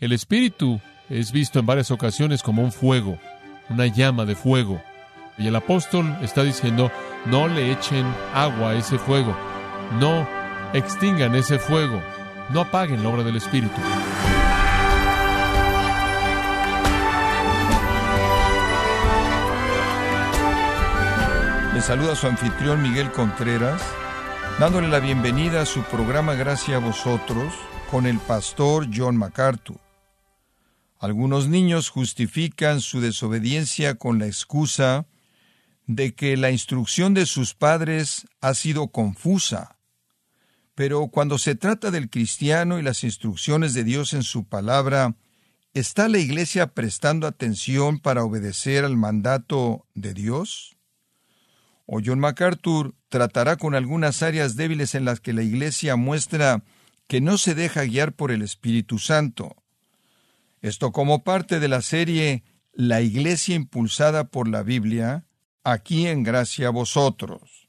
El Espíritu es visto en varias ocasiones como un fuego, una llama de fuego. Y el apóstol está diciendo, no le echen agua a ese fuego, no extingan ese fuego, no apaguen la obra del Espíritu. Le saluda su anfitrión Miguel Contreras, dándole la bienvenida a su programa Gracias a vosotros con el pastor John MacArthur. Algunos niños justifican su desobediencia con la excusa de que la instrucción de sus padres ha sido confusa. Pero cuando se trata del cristiano y las instrucciones de Dios en su palabra, ¿está la Iglesia prestando atención para obedecer al mandato de Dios? O John MacArthur tratará con algunas áreas débiles en las que la Iglesia muestra que no se deja guiar por el Espíritu Santo. Esto como parte de la serie La Iglesia impulsada por la Biblia, aquí en gracia a vosotros.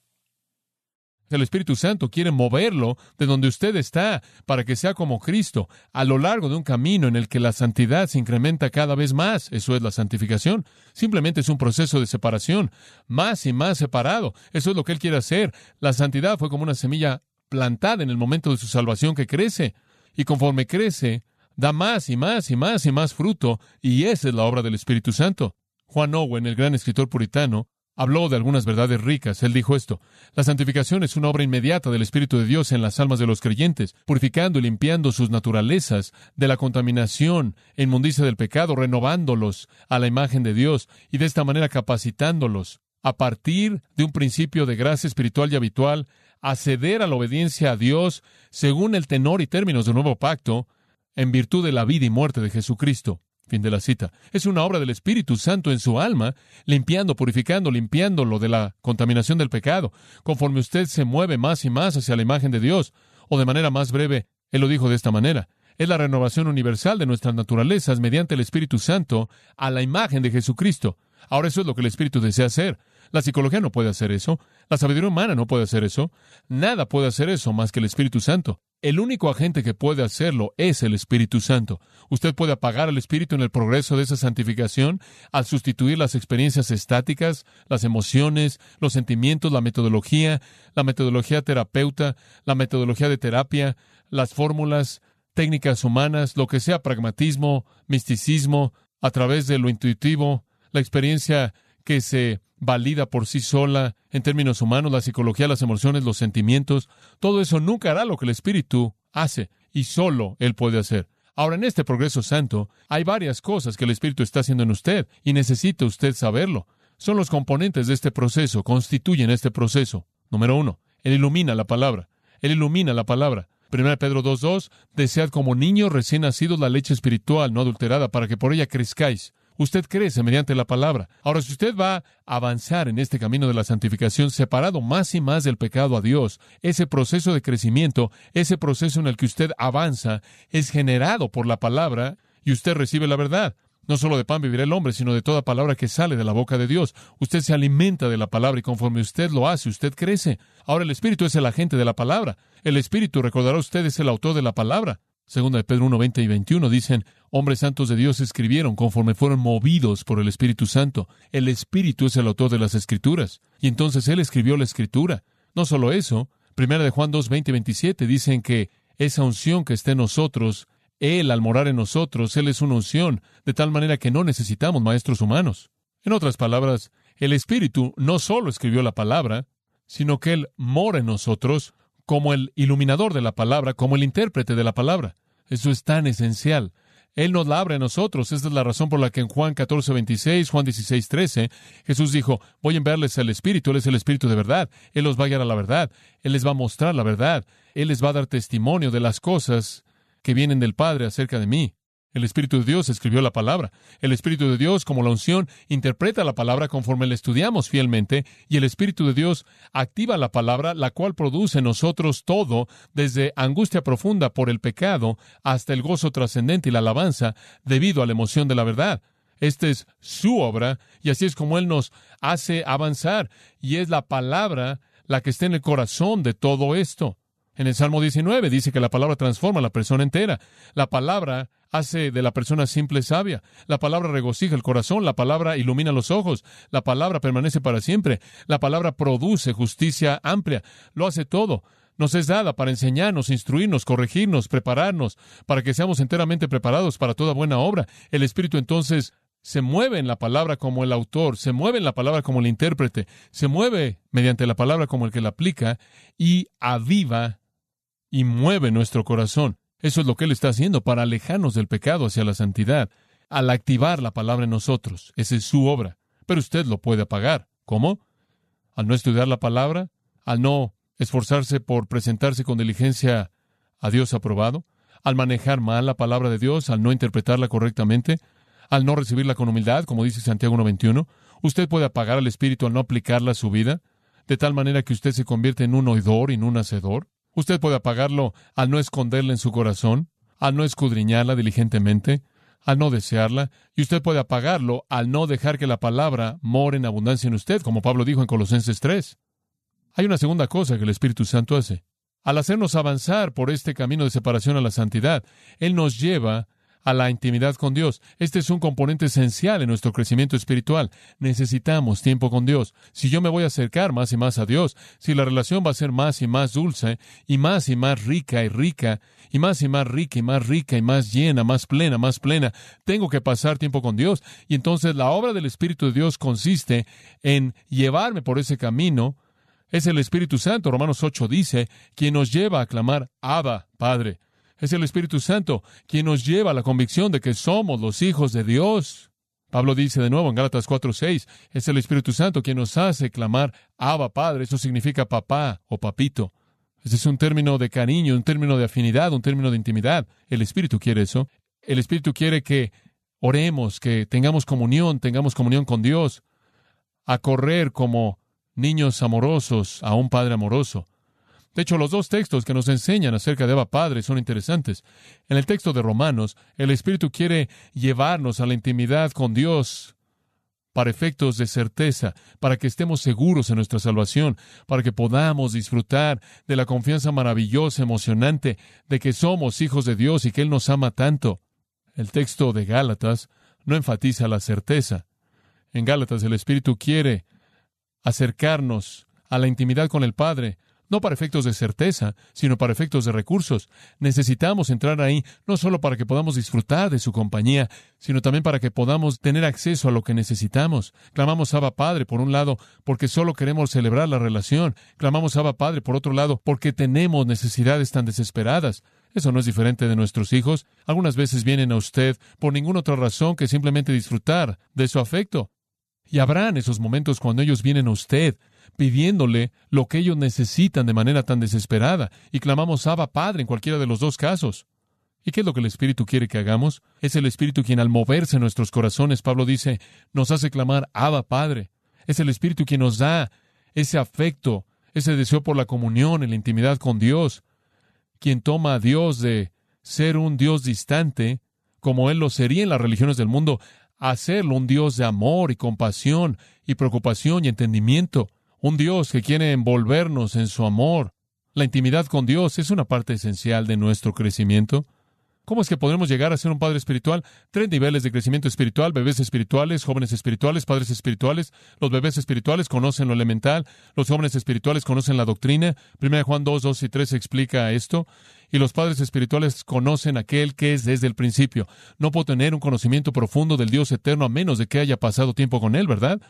El Espíritu Santo quiere moverlo de donde usted está para que sea como Cristo, a lo largo de un camino en el que la santidad se incrementa cada vez más. Eso es la santificación. Simplemente es un proceso de separación, más y más separado. Eso es lo que Él quiere hacer. La santidad fue como una semilla plantada en el momento de su salvación que crece. Y conforme crece, da más y más y más y más fruto, y esa es la obra del Espíritu Santo. Juan Owen, el gran escritor puritano, habló de algunas verdades ricas. Él dijo esto, la santificación es una obra inmediata del Espíritu de Dios en las almas de los creyentes, purificando y limpiando sus naturalezas de la contaminación e inmundicia del pecado, renovándolos a la imagen de Dios y de esta manera capacitándolos a partir de un principio de gracia espiritual y habitual, a ceder a la obediencia a Dios según el tenor y términos del nuevo pacto, en virtud de la vida y muerte de Jesucristo. Fin de la cita. Es una obra del Espíritu Santo en su alma, limpiando, purificando, limpiándolo de la contaminación del pecado, conforme usted se mueve más y más hacia la imagen de Dios, o de manera más breve, Él lo dijo de esta manera. Es la renovación universal de nuestras naturalezas mediante el Espíritu Santo a la imagen de Jesucristo. Ahora eso es lo que el Espíritu desea hacer. La psicología no puede hacer eso. La sabiduría humana no puede hacer eso. Nada puede hacer eso más que el Espíritu Santo. El único agente que puede hacerlo es el Espíritu Santo. Usted puede apagar al Espíritu en el progreso de esa santificación al sustituir las experiencias estáticas, las emociones, los sentimientos, la metodología, la metodología terapeuta, la metodología de terapia, las fórmulas, técnicas humanas, lo que sea pragmatismo, misticismo, a través de lo intuitivo, la experiencia que se valida por sí sola en términos humanos, la psicología, las emociones, los sentimientos, todo eso nunca hará lo que el Espíritu hace y solo Él puede hacer. Ahora, en este progreso santo, hay varias cosas que el Espíritu está haciendo en usted y necesita usted saberlo. Son los componentes de este proceso, constituyen este proceso. Número uno, Él ilumina la palabra. Él ilumina la palabra. 1 Pedro 2.2, desead como niños recién nacidos la leche espiritual no adulterada para que por ella crezcáis Usted crece mediante la palabra. Ahora, si usted va a avanzar en este camino de la santificación, separado más y más del pecado a Dios, ese proceso de crecimiento, ese proceso en el que usted avanza, es generado por la palabra y usted recibe la verdad. No solo de pan vivirá el hombre, sino de toda palabra que sale de la boca de Dios. Usted se alimenta de la palabra y conforme usted lo hace, usted crece. Ahora el Espíritu es el agente de la palabra. El Espíritu, recordará usted, es el autor de la palabra. Segunda de Pedro 1, 20 y 21 dicen, hombres santos de Dios escribieron conforme fueron movidos por el Espíritu Santo. El Espíritu es el autor de las Escrituras. Y entonces Él escribió la Escritura. No solo eso, Primera de Juan 2, 20 y 27 dicen que esa unción que está en nosotros, Él al morar en nosotros, Él es una unción, de tal manera que no necesitamos maestros humanos. En otras palabras, el Espíritu no solo escribió la palabra, sino que Él mora en nosotros como el iluminador de la palabra, como el intérprete de la palabra. Eso es tan esencial. Él nos la abre a nosotros. Esta es la razón por la que en Juan 14, 26, Juan 16, 13, Jesús dijo, voy a enviarles al Espíritu, Él es el Espíritu de verdad. Él los va a guiar a la verdad. Él les va a mostrar la verdad. Él les va a dar testimonio de las cosas que vienen del Padre acerca de mí. El Espíritu de Dios escribió la palabra. El Espíritu de Dios, como la unción, interpreta la palabra conforme la estudiamos fielmente, y el Espíritu de Dios activa la palabra, la cual produce en nosotros todo, desde angustia profunda por el pecado hasta el gozo trascendente y la alabanza, debido a la emoción de la verdad. Esta es su obra, y así es como Él nos hace avanzar, y es la palabra la que está en el corazón de todo esto. En el Salmo 19 dice que la palabra transforma a la persona entera. La palabra hace de la persona simple sabia. La palabra regocija el corazón, la palabra ilumina los ojos, la palabra permanece para siempre, la palabra produce justicia amplia, lo hace todo. Nos es dada para enseñarnos, instruirnos, corregirnos, prepararnos, para que seamos enteramente preparados para toda buena obra. El Espíritu entonces se mueve en la palabra como el autor, se mueve en la palabra como el intérprete, se mueve mediante la palabra como el que la aplica y aviva y mueve nuestro corazón. Eso es lo que Él está haciendo para alejarnos del pecado hacia la santidad, al activar la palabra en nosotros. Esa es su obra. Pero usted lo puede apagar. ¿Cómo? Al no estudiar la palabra, al no esforzarse por presentarse con diligencia a Dios aprobado, al manejar mal la palabra de Dios, al no interpretarla correctamente, al no recibirla con humildad, como dice Santiago 1.21, usted puede apagar al Espíritu al no aplicarla a su vida, de tal manera que usted se convierte en un oidor y en un hacedor. Usted puede apagarlo al no esconderla en su corazón, al no escudriñarla diligentemente, al no desearla, y usted puede apagarlo al no dejar que la palabra more en abundancia en usted, como Pablo dijo en Colosenses 3. Hay una segunda cosa que el Espíritu Santo hace. Al hacernos avanzar por este camino de separación a la santidad, Él nos lleva a la intimidad con Dios. Este es un componente esencial en nuestro crecimiento espiritual. Necesitamos tiempo con Dios. Si yo me voy a acercar más y más a Dios, si la relación va a ser más y más dulce, y más y más rica y rica, y más y más rica y más rica y más llena, más plena, más plena, tengo que pasar tiempo con Dios. Y entonces la obra del Espíritu de Dios consiste en llevarme por ese camino. Es el Espíritu Santo, Romanos 8 dice, quien nos lleva a clamar, Abba, Padre. Es el Espíritu Santo quien nos lleva a la convicción de que somos los hijos de Dios. Pablo dice de nuevo en Gálatas 4:6, es el Espíritu Santo quien nos hace clamar Abba Padre, eso significa papá o papito. Ese es un término de cariño, un término de afinidad, un término de intimidad. El Espíritu quiere eso. El Espíritu quiere que oremos, que tengamos comunión, tengamos comunión con Dios, a correr como niños amorosos a un Padre amoroso. De hecho, los dos textos que nos enseñan acerca de Abba Padre son interesantes. En el texto de Romanos, el Espíritu quiere llevarnos a la intimidad con Dios para efectos de certeza, para que estemos seguros en nuestra salvación, para que podamos disfrutar de la confianza maravillosa, emocionante, de que somos hijos de Dios y que Él nos ama tanto. El texto de Gálatas no enfatiza la certeza. En Gálatas el Espíritu quiere acercarnos a la intimidad con el Padre no para efectos de certeza, sino para efectos de recursos. Necesitamos entrar ahí no solo para que podamos disfrutar de su compañía, sino también para que podamos tener acceso a lo que necesitamos. Clamamos Abba Padre, por un lado, porque solo queremos celebrar la relación. Clamamos Abba Padre, por otro lado, porque tenemos necesidades tan desesperadas. Eso no es diferente de nuestros hijos. Algunas veces vienen a usted por ninguna otra razón que simplemente disfrutar de su afecto. Y habrán esos momentos cuando ellos vienen a usted pidiéndole lo que ellos necesitan de manera tan desesperada, y clamamos Abba Padre en cualquiera de los dos casos. ¿Y qué es lo que el Espíritu quiere que hagamos? Es el Espíritu quien al moverse en nuestros corazones, Pablo dice, nos hace clamar Abba Padre. Es el Espíritu quien nos da ese afecto, ese deseo por la comunión, en la intimidad con Dios, quien toma a Dios de ser un Dios distante, como Él lo sería en las religiones del mundo, hacerlo un Dios de amor y compasión y preocupación y entendimiento, un Dios que quiere envolvernos en su amor. La intimidad con Dios es una parte esencial de nuestro crecimiento. ¿Cómo es que podremos llegar a ser un padre espiritual? Tres niveles de crecimiento espiritual, bebés espirituales, jóvenes espirituales, padres espirituales. Los bebés espirituales conocen lo elemental, los jóvenes espirituales conocen la doctrina. 1 Juan 2, 2 y 3 explica esto. Y los padres espirituales conocen aquel que es desde el principio. No puedo tener un conocimiento profundo del Dios eterno a menos de que haya pasado tiempo con Él, ¿verdad?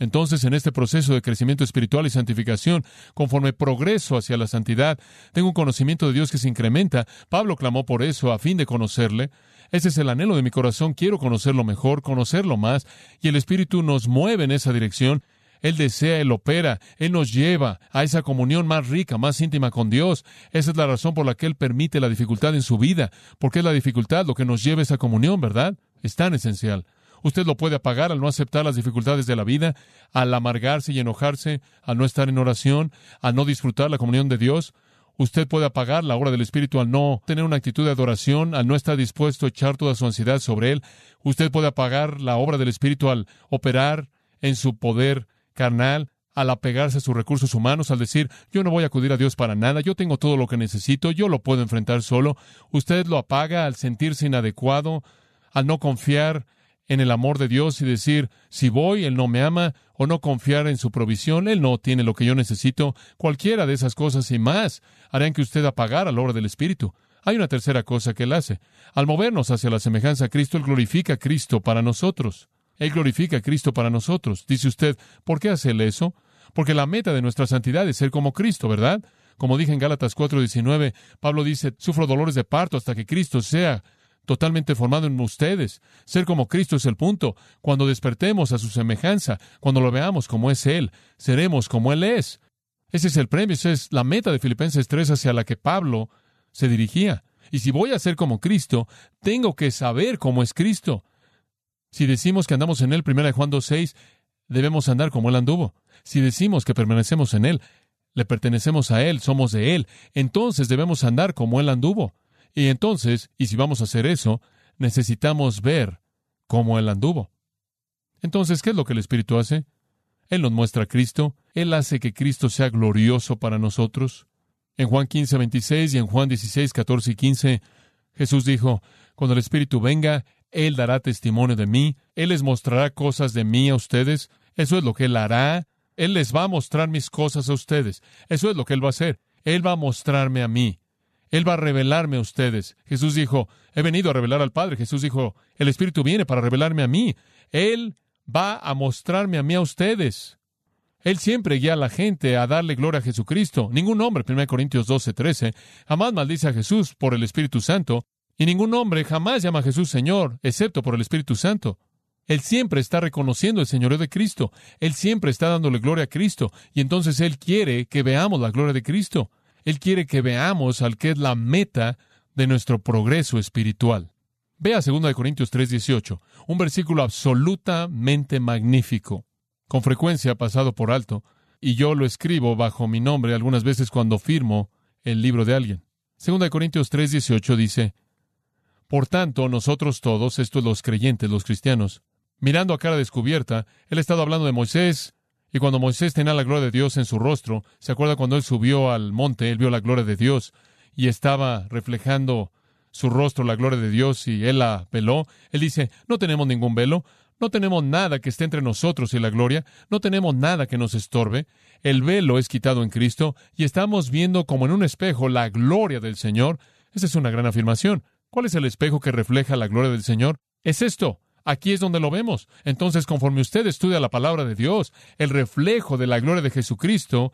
Entonces, en este proceso de crecimiento espiritual y santificación, conforme progreso hacia la santidad, tengo un conocimiento de Dios que se incrementa. Pablo clamó por eso, a fin de conocerle. Ese es el anhelo de mi corazón. Quiero conocerlo mejor, conocerlo más, y el Espíritu nos mueve en esa dirección. Él desea, Él opera, Él nos lleva a esa comunión más rica, más íntima con Dios. Esa es la razón por la que Él permite la dificultad en su vida, porque es la dificultad lo que nos lleva a esa comunión, ¿verdad? Es tan esencial. Usted lo puede apagar al no aceptar las dificultades de la vida, al amargarse y enojarse, al no estar en oración, al no disfrutar la comunión de Dios. Usted puede apagar la obra del Espíritu al no tener una actitud de adoración, al no estar dispuesto a echar toda su ansiedad sobre Él. Usted puede apagar la obra del Espíritu al operar en su poder carnal, al apegarse a sus recursos humanos, al decir, yo no voy a acudir a Dios para nada, yo tengo todo lo que necesito, yo lo puedo enfrentar solo. Usted lo apaga al sentirse inadecuado, al no confiar en el amor de Dios y decir, si voy, Él no me ama, o no confiar en su provisión, Él no tiene lo que yo necesito. Cualquiera de esas cosas y más harán que usted apagara la obra del Espíritu. Hay una tercera cosa que Él hace. Al movernos hacia la semejanza a Cristo, Él glorifica a Cristo para nosotros. Él glorifica a Cristo para nosotros. Dice usted, ¿por qué hace Él eso? Porque la meta de nuestra santidad es ser como Cristo, ¿verdad? Como dije en Gálatas 4:19, Pablo dice, sufro dolores de parto hasta que Cristo sea totalmente formado en ustedes. Ser como Cristo es el punto. Cuando despertemos a su semejanza, cuando lo veamos como es Él, seremos como Él es. Ese es el premio, esa es la meta de Filipenses 3 hacia la que Pablo se dirigía. Y si voy a ser como Cristo, tengo que saber cómo es Cristo. Si decimos que andamos en Él, 1 Juan 2.6, debemos andar como Él anduvo. Si decimos que permanecemos en Él, le pertenecemos a Él, somos de Él, entonces debemos andar como Él anduvo. Y entonces, y si vamos a hacer eso, necesitamos ver cómo Él anduvo. Entonces, ¿qué es lo que el Espíritu hace? Él nos muestra a Cristo, Él hace que Cristo sea glorioso para nosotros. En Juan 15, 26 y en Juan 16, 14 y 15, Jesús dijo, Cuando el Espíritu venga, él dará testimonio de mí, Él les mostrará cosas de mí a ustedes, eso es lo que Él hará, Él les va a mostrar mis cosas a ustedes, eso es lo que Él va a hacer, Él va a mostrarme a mí, Él va a revelarme a ustedes. Jesús dijo, he venido a revelar al Padre, Jesús dijo, el Espíritu viene para revelarme a mí, Él va a mostrarme a mí a ustedes. Él siempre guía a la gente a darle gloria a Jesucristo. Ningún hombre, 1 Corintios 12, 13, jamás maldice a Jesús por el Espíritu Santo, y ningún hombre jamás llama a Jesús Señor, excepto por el Espíritu Santo. Él siempre está reconociendo el señorío de Cristo. Él siempre está dándole gloria a Cristo. Y entonces Él quiere que veamos la gloria de Cristo. Él quiere que veamos al que es la meta de nuestro progreso espiritual. Vea 2 Corintios 3:18, un versículo absolutamente magnífico. Con frecuencia pasado por alto, y yo lo escribo bajo mi nombre algunas veces cuando firmo el libro de alguien. 2 Corintios 3:18 dice, por tanto, nosotros todos, estos los creyentes, los cristianos, mirando a cara descubierta, él ha estado hablando de Moisés, y cuando Moisés tenía la gloria de Dios en su rostro, ¿se acuerda cuando él subió al monte, él vio la gloria de Dios y estaba reflejando su rostro la gloria de Dios y él la veló? Él dice, no tenemos ningún velo, no tenemos nada que esté entre nosotros y la gloria, no tenemos nada que nos estorbe. El velo es quitado en Cristo y estamos viendo como en un espejo la gloria del Señor. Esa es una gran afirmación. ¿Cuál es el espejo que refleja la gloria del Señor? Es esto. Aquí es donde lo vemos. Entonces, conforme usted estudia la palabra de Dios, el reflejo de la gloria de Jesucristo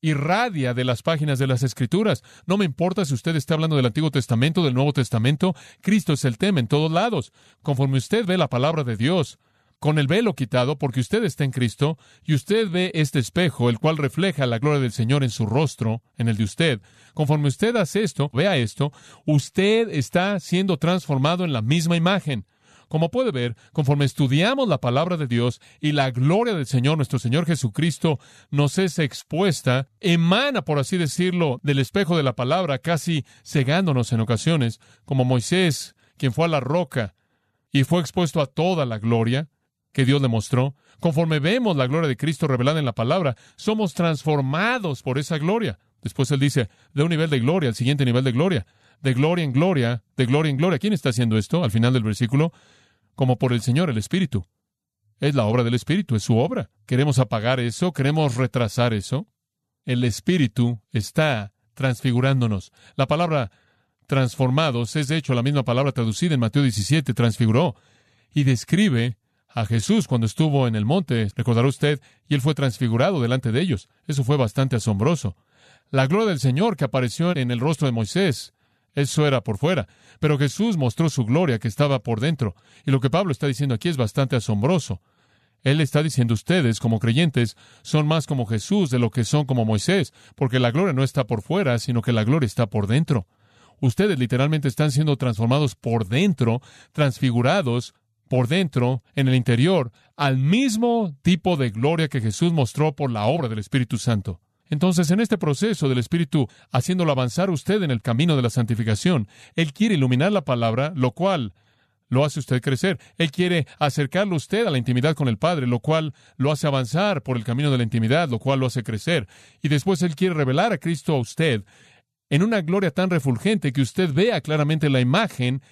irradia de las páginas de las Escrituras. No me importa si usted está hablando del Antiguo Testamento, del Nuevo Testamento, Cristo es el tema en todos lados. Conforme usted ve la palabra de Dios, con el velo quitado, porque usted está en Cristo, y usted ve este espejo, el cual refleja la gloria del Señor en su rostro, en el de usted. Conforme usted hace esto, vea esto, usted está siendo transformado en la misma imagen. Como puede ver, conforme estudiamos la palabra de Dios y la gloria del Señor, nuestro Señor Jesucristo, nos es expuesta, emana, por así decirlo, del espejo de la palabra, casi cegándonos en ocasiones, como Moisés, quien fue a la roca y fue expuesto a toda la gloria, que Dios le mostró, conforme vemos la gloria de Cristo revelada en la palabra, somos transformados por esa gloria. Después él dice, de un nivel de gloria al siguiente nivel de gloria, de gloria en gloria, de gloria en gloria. ¿Quién está haciendo esto al final del versículo? Como por el Señor, el Espíritu. Es la obra del Espíritu, es su obra. ¿Queremos apagar eso? ¿Queremos retrasar eso? El Espíritu está transfigurándonos. La palabra transformados es de hecho la misma palabra traducida en Mateo 17, transfiguró, y describe a Jesús cuando estuvo en el monte, recordará usted, y él fue transfigurado delante de ellos. Eso fue bastante asombroso. La gloria del Señor que apareció en el rostro de Moisés, eso era por fuera, pero Jesús mostró su gloria que estaba por dentro. Y lo que Pablo está diciendo aquí es bastante asombroso. Él está diciendo ustedes, como creyentes, son más como Jesús de lo que son como Moisés, porque la gloria no está por fuera, sino que la gloria está por dentro. Ustedes literalmente están siendo transformados por dentro, transfigurados por dentro, en el interior, al mismo tipo de gloria que Jesús mostró por la obra del Espíritu Santo. Entonces, en este proceso del Espíritu, haciéndolo avanzar usted en el camino de la santificación, Él quiere iluminar la palabra, lo cual lo hace usted crecer. Él quiere acercarlo usted a la intimidad con el Padre, lo cual lo hace avanzar por el camino de la intimidad, lo cual lo hace crecer. Y después Él quiere revelar a Cristo a usted en una gloria tan refulgente que usted vea claramente la imagen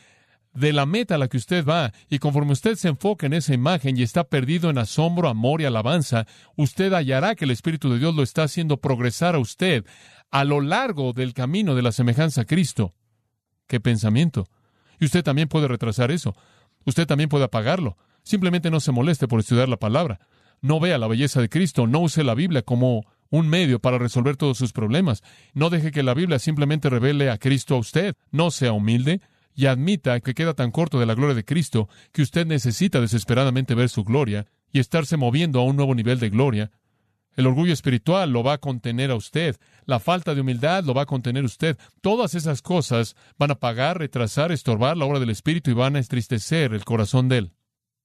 de la meta a la que usted va, y conforme usted se enfoca en esa imagen y está perdido en asombro, amor y alabanza, usted hallará que el Espíritu de Dios lo está haciendo progresar a usted a lo largo del camino de la semejanza a Cristo. ¡Qué pensamiento! Y usted también puede retrasar eso. Usted también puede apagarlo. Simplemente no se moleste por estudiar la palabra. No vea la belleza de Cristo. No use la Biblia como un medio para resolver todos sus problemas. No deje que la Biblia simplemente revele a Cristo a usted. No sea humilde y admita que queda tan corto de la gloria de Cristo que usted necesita desesperadamente ver su gloria y estarse moviendo a un nuevo nivel de gloria. El orgullo espiritual lo va a contener a usted. La falta de humildad lo va a contener usted. Todas esas cosas van a pagar, retrasar, estorbar la obra del Espíritu y van a entristecer el corazón de él.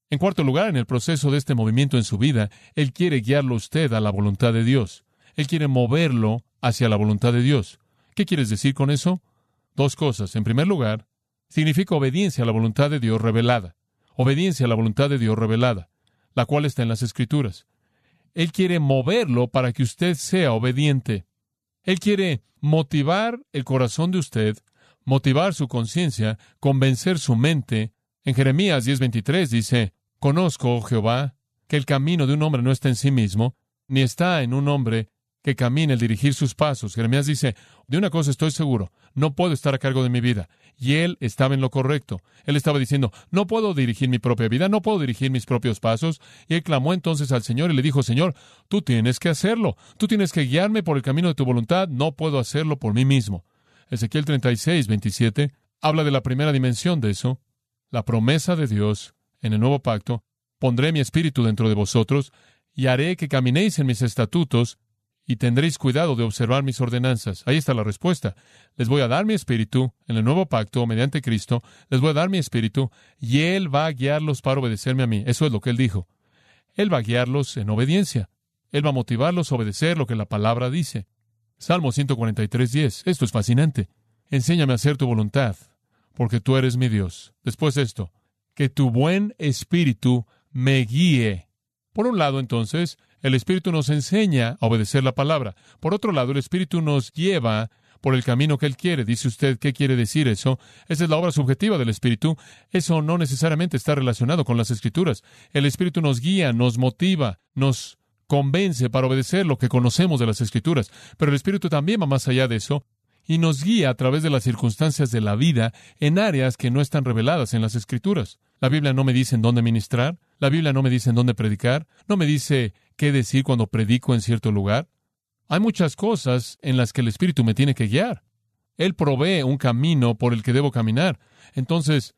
En cuarto lugar, en el proceso de este movimiento en su vida, Él quiere guiarlo usted a la voluntad de Dios. Él quiere moverlo hacia la voluntad de Dios. ¿Qué quieres decir con eso? Dos cosas. En primer lugar, significa obediencia a la voluntad de Dios revelada. Obediencia a la voluntad de Dios revelada, la cual está en las Escrituras. Él quiere moverlo para que usted sea obediente. Él quiere motivar el corazón de usted, motivar su conciencia, convencer su mente. En Jeremías 10:23 dice, Conozco, oh Jehová, que el camino de un hombre no está en sí mismo, ni está en un hombre que camine el dirigir sus pasos. Jeremías dice, de una cosa estoy seguro, no puedo estar a cargo de mi vida. Y él estaba en lo correcto. Él estaba diciendo, no puedo dirigir mi propia vida, no puedo dirigir mis propios pasos. Y él clamó entonces al Señor y le dijo, Señor, tú tienes que hacerlo. Tú tienes que guiarme por el camino de tu voluntad, no puedo hacerlo por mí mismo. Ezequiel 36, 27 habla de la primera dimensión de eso, la promesa de Dios en el nuevo pacto. Pondré mi espíritu dentro de vosotros y haré que caminéis en mis estatutos y tendréis cuidado de observar mis ordenanzas. Ahí está la respuesta. Les voy a dar mi espíritu en el nuevo pacto mediante Cristo, les voy a dar mi espíritu y Él va a guiarlos para obedecerme a mí. Eso es lo que Él dijo. Él va a guiarlos en obediencia. Él va a motivarlos a obedecer lo que la palabra dice. Salmo 143, 10. Esto es fascinante. Enséñame a hacer tu voluntad, porque tú eres mi Dios. Después esto, que tu buen espíritu me guíe. Por un lado, entonces, el Espíritu nos enseña a obedecer la palabra. Por otro lado, el Espíritu nos lleva por el camino que Él quiere. Dice usted, ¿qué quiere decir eso? Esa es la obra subjetiva del Espíritu. Eso no necesariamente está relacionado con las Escrituras. El Espíritu nos guía, nos motiva, nos convence para obedecer lo que conocemos de las Escrituras. Pero el Espíritu también va más allá de eso y nos guía a través de las circunstancias de la vida en áreas que no están reveladas en las Escrituras. La Biblia no me dice en dónde ministrar, la Biblia no me dice en dónde predicar, no me dice qué decir cuando predico en cierto lugar. Hay muchas cosas en las que el Espíritu me tiene que guiar. Él provee un camino por el que debo caminar. Entonces,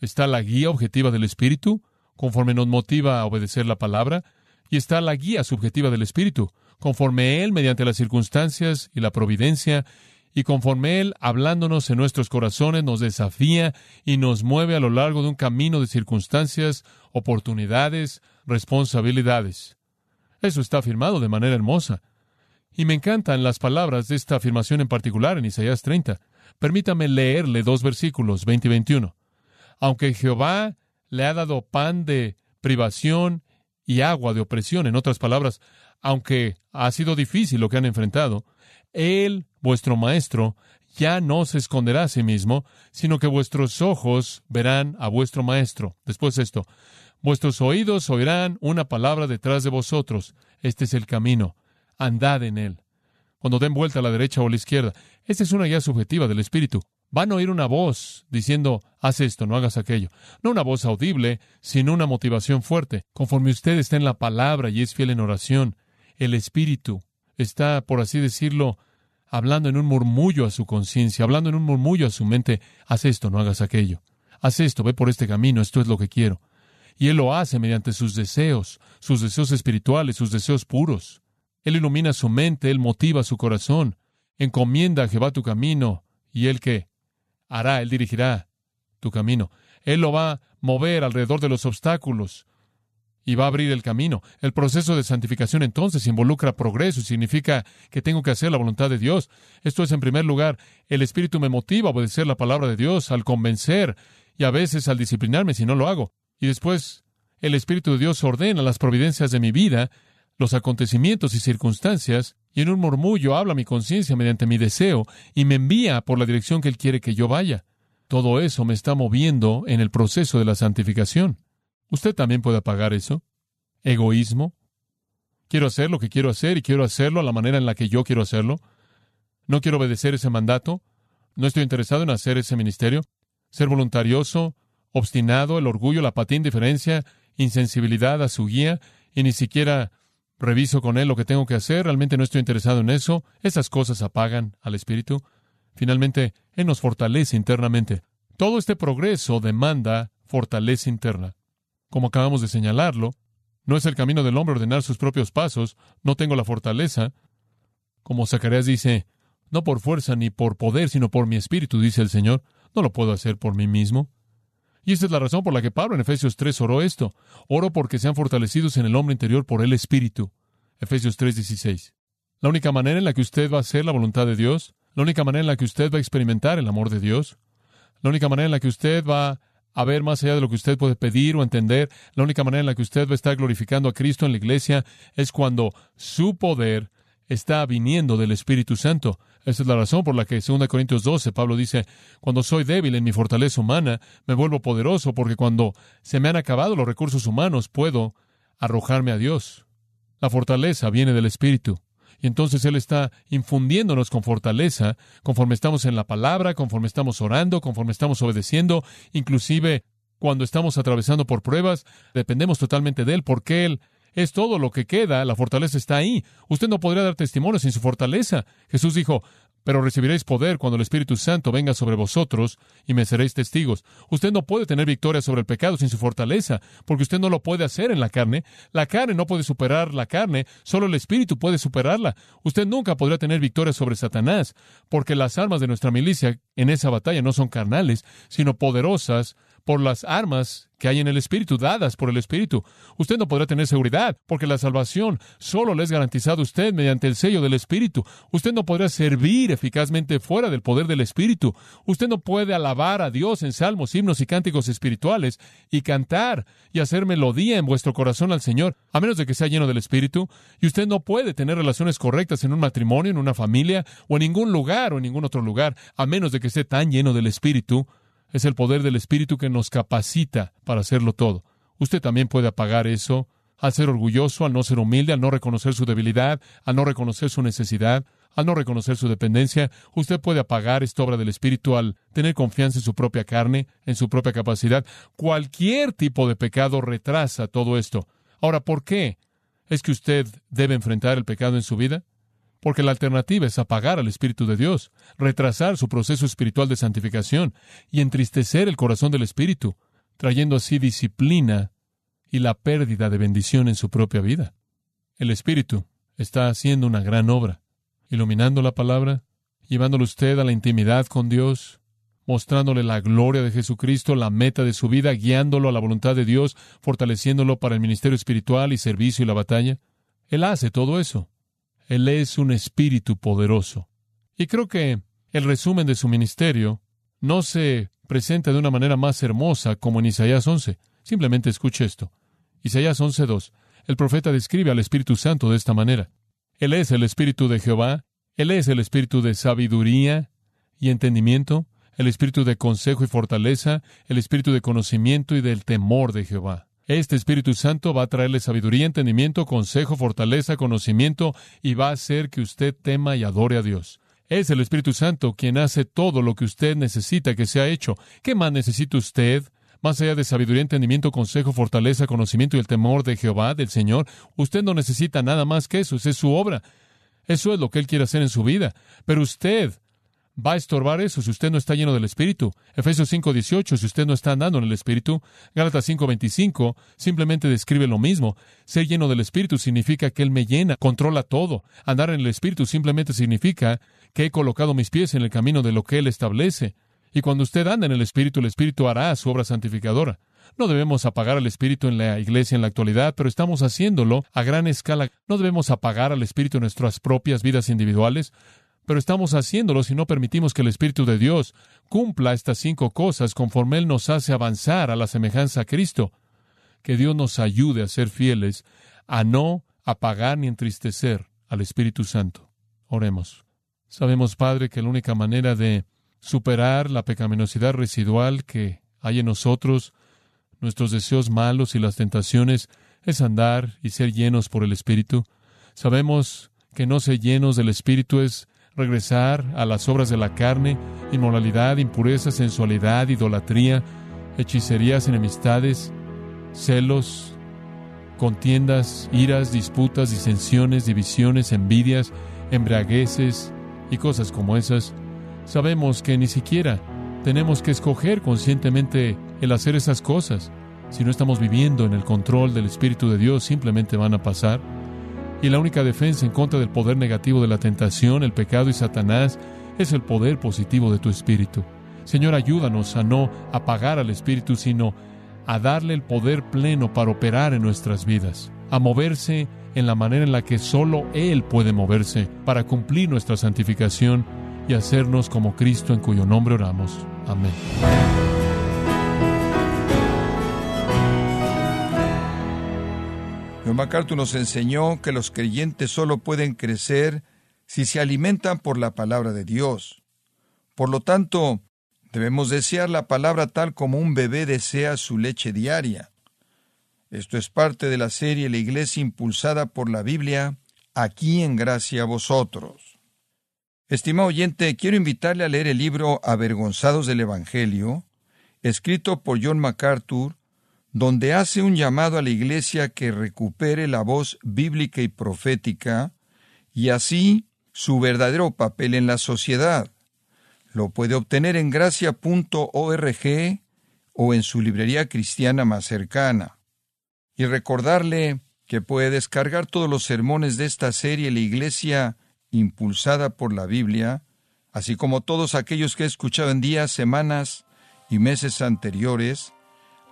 está la guía objetiva del Espíritu, conforme nos motiva a obedecer la palabra, y está la guía subjetiva del Espíritu, conforme Él, mediante las circunstancias y la providencia, y conforme Él, hablándonos en nuestros corazones, nos desafía y nos mueve a lo largo de un camino de circunstancias, oportunidades, responsabilidades. Eso está afirmado de manera hermosa. Y me encantan las palabras de esta afirmación en particular en Isaías 30. Permítame leerle dos versículos, 20 y 21. Aunque Jehová le ha dado pan de privación y agua de opresión, en otras palabras, aunque ha sido difícil lo que han enfrentado, Él, vuestro Maestro, ya no se esconderá a sí mismo, sino que vuestros ojos verán a vuestro Maestro. Después esto, Vuestros oídos oirán una palabra detrás de vosotros. Este es el camino. Andad en él. Cuando den vuelta a la derecha o a la izquierda. Esta es una guía subjetiva del Espíritu. Van a oír una voz diciendo, haz esto, no hagas aquello. No una voz audible, sino una motivación fuerte. Conforme usted está en la palabra y es fiel en oración, el Espíritu está, por así decirlo, hablando en un murmullo a su conciencia, hablando en un murmullo a su mente, haz esto, no hagas aquello. Haz esto, ve por este camino, esto es lo que quiero. Y Él lo hace mediante sus deseos, sus deseos espirituales, sus deseos puros. Él ilumina su mente, Él motiva su corazón. Encomienda a Jehová tu camino, y Él qué? Hará, Él dirigirá tu camino. Él lo va a mover alrededor de los obstáculos y va a abrir el camino. El proceso de santificación entonces involucra progreso y significa que tengo que hacer la voluntad de Dios. Esto es, en primer lugar, el Espíritu me motiva a obedecer la palabra de Dios al convencer y a veces al disciplinarme si no lo hago. Y después el Espíritu de Dios ordena las providencias de mi vida, los acontecimientos y circunstancias, y en un murmullo habla mi conciencia mediante mi deseo y me envía por la dirección que Él quiere que yo vaya. Todo eso me está moviendo en el proceso de la santificación. ¿Usted también puede apagar eso? ¿Egoísmo? Quiero hacer lo que quiero hacer y quiero hacerlo a la manera en la que yo quiero hacerlo. No quiero obedecer ese mandato. No estoy interesado en hacer ese ministerio. Ser voluntarioso, obstinado, el orgullo, la apatía, indiferencia, insensibilidad a su guía y ni siquiera reviso con él lo que tengo que hacer. Realmente no estoy interesado en eso. Esas cosas apagan al espíritu. Finalmente, Él nos fortalece internamente. Todo este progreso demanda fortaleza interna. Como acabamos de señalarlo, no es el camino del hombre ordenar sus propios pasos, no tengo la fortaleza. Como Zacarías dice, no por fuerza ni por poder, sino por mi espíritu, dice el Señor, no lo puedo hacer por mí mismo. Y esa es la razón por la que Pablo en Efesios 3 oró esto. Oro porque sean fortalecidos en el hombre interior por el Espíritu. Efesios 3:16. La única manera en la que usted va a hacer la voluntad de Dios, la única manera en la que usted va a experimentar el amor de Dios, la única manera en la que usted va a ver más allá de lo que usted puede pedir o entender. La única manera en la que usted va a estar glorificando a Cristo en la iglesia es cuando su poder está viniendo del Espíritu Santo. Esa es la razón por la que, 2 Corintios 12, Pablo dice, cuando soy débil en mi fortaleza humana, me vuelvo poderoso, porque cuando se me han acabado los recursos humanos, puedo arrojarme a Dios. La fortaleza viene del Espíritu. Y entonces Él está infundiéndonos con fortaleza conforme estamos en la palabra, conforme estamos orando, conforme estamos obedeciendo, inclusive cuando estamos atravesando por pruebas, dependemos totalmente de Él, porque Él es todo lo que queda, la fortaleza está ahí. Usted no podría dar testimonio sin su fortaleza. Jesús dijo, pero recibiréis poder cuando el Espíritu Santo venga sobre vosotros y me seréis testigos. Usted no puede tener victoria sobre el pecado sin su fortaleza, porque usted no lo puede hacer en la carne. La carne no puede superar la carne, solo el Espíritu puede superarla. Usted nunca podrá tener victoria sobre Satanás, porque las armas de nuestra milicia en esa batalla no son carnales, sino poderosas por las armas que hay en el Espíritu, dadas por el Espíritu. Usted no podrá tener seguridad, porque la salvación solo le es garantizada a usted mediante el sello del Espíritu. Usted no podrá servir eficazmente fuera del poder del Espíritu. Usted no puede alabar a Dios en salmos, himnos y cánticos espirituales y cantar y hacer melodía en vuestro corazón al Señor, a menos de que sea lleno del Espíritu. Y usted no puede tener relaciones correctas en un matrimonio, en una familia o en ningún lugar o en ningún otro lugar, a menos de que esté tan lleno del Espíritu es el poder del Espíritu que nos capacita para hacerlo todo. Usted también puede apagar eso al ser orgulloso, al no ser humilde, al no reconocer su debilidad, al no reconocer su necesidad, al no reconocer su dependencia. Usted puede apagar esta obra del Espíritu al tener confianza en su propia carne, en su propia capacidad. Cualquier tipo de pecado retrasa todo esto. Ahora, ¿por qué es que usted debe enfrentar el pecado en su vida? Porque la alternativa es apagar al Espíritu de Dios, retrasar su proceso espiritual de santificación y entristecer el corazón del Espíritu, trayendo así disciplina y la pérdida de bendición en su propia vida. El Espíritu está haciendo una gran obra, iluminando la palabra, llevándolo usted a la intimidad con Dios, mostrándole la gloria de Jesucristo, la meta de su vida, guiándolo a la voluntad de Dios, fortaleciéndolo para el ministerio espiritual y servicio y la batalla. Él hace todo eso. Él es un espíritu poderoso. Y creo que el resumen de su ministerio no se presenta de una manera más hermosa como en Isaías 11. Simplemente escuche esto. Isaías 11.2. El profeta describe al Espíritu Santo de esta manera. Él es el Espíritu de Jehová, Él es el Espíritu de sabiduría y entendimiento, el Espíritu de consejo y fortaleza, el Espíritu de conocimiento y del temor de Jehová. Este Espíritu Santo va a traerle sabiduría, entendimiento, consejo, fortaleza, conocimiento y va a hacer que usted tema y adore a Dios. Es el Espíritu Santo quien hace todo lo que usted necesita que sea hecho. ¿Qué más necesita usted? Más allá de sabiduría, entendimiento, consejo, fortaleza, conocimiento y el temor de Jehová, del Señor, usted no necesita nada más que eso. Esa es su obra. Eso es lo que Él quiere hacer en su vida. Pero usted va a estorbar eso si usted no está lleno del Espíritu. Efesios 5:18, si usted no está andando en el Espíritu. Gálatas 5:25 simplemente describe lo mismo. Ser lleno del Espíritu significa que Él me llena, controla todo. Andar en el Espíritu simplemente significa que he colocado mis pies en el camino de lo que Él establece. Y cuando usted anda en el Espíritu, el Espíritu hará su obra santificadora. No debemos apagar al Espíritu en la iglesia en la actualidad, pero estamos haciéndolo a gran escala. No debemos apagar al Espíritu en nuestras propias vidas individuales pero estamos haciéndolo si no permitimos que el Espíritu de Dios cumpla estas cinco cosas conforme Él nos hace avanzar a la semejanza a Cristo. Que Dios nos ayude a ser fieles, a no apagar ni entristecer al Espíritu Santo. Oremos. Sabemos, Padre, que la única manera de superar la pecaminosidad residual que hay en nosotros, nuestros deseos malos y las tentaciones, es andar y ser llenos por el Espíritu. Sabemos que no ser llenos del Espíritu es regresar a las obras de la carne, inmoralidad, impureza, sensualidad, idolatría, hechicerías, enemistades, celos, contiendas, iras, disputas, disensiones, divisiones, envidias, embriagueces y cosas como esas. Sabemos que ni siquiera tenemos que escoger conscientemente el hacer esas cosas. Si no estamos viviendo en el control del Espíritu de Dios, simplemente van a pasar. Y la única defensa en contra del poder negativo de la tentación, el pecado y Satanás es el poder positivo de tu Espíritu. Señor, ayúdanos a no apagar al Espíritu, sino a darle el poder pleno para operar en nuestras vidas, a moverse en la manera en la que solo Él puede moverse para cumplir nuestra santificación y hacernos como Cristo en cuyo nombre oramos. Amén. John MacArthur nos enseñó que los creyentes solo pueden crecer si se alimentan por la palabra de Dios. Por lo tanto, debemos desear la palabra tal como un bebé desea su leche diaria. Esto es parte de la serie La Iglesia impulsada por la Biblia, aquí en gracia a vosotros. Estimado oyente, quiero invitarle a leer el libro Avergonzados del Evangelio, escrito por John MacArthur, donde hace un llamado a la Iglesia que recupere la voz bíblica y profética, y así su verdadero papel en la sociedad. Lo puede obtener en gracia.org o en su librería cristiana más cercana. Y recordarle que puede descargar todos los sermones de esta serie La Iglesia impulsada por la Biblia, así como todos aquellos que he escuchado en días, semanas y meses anteriores,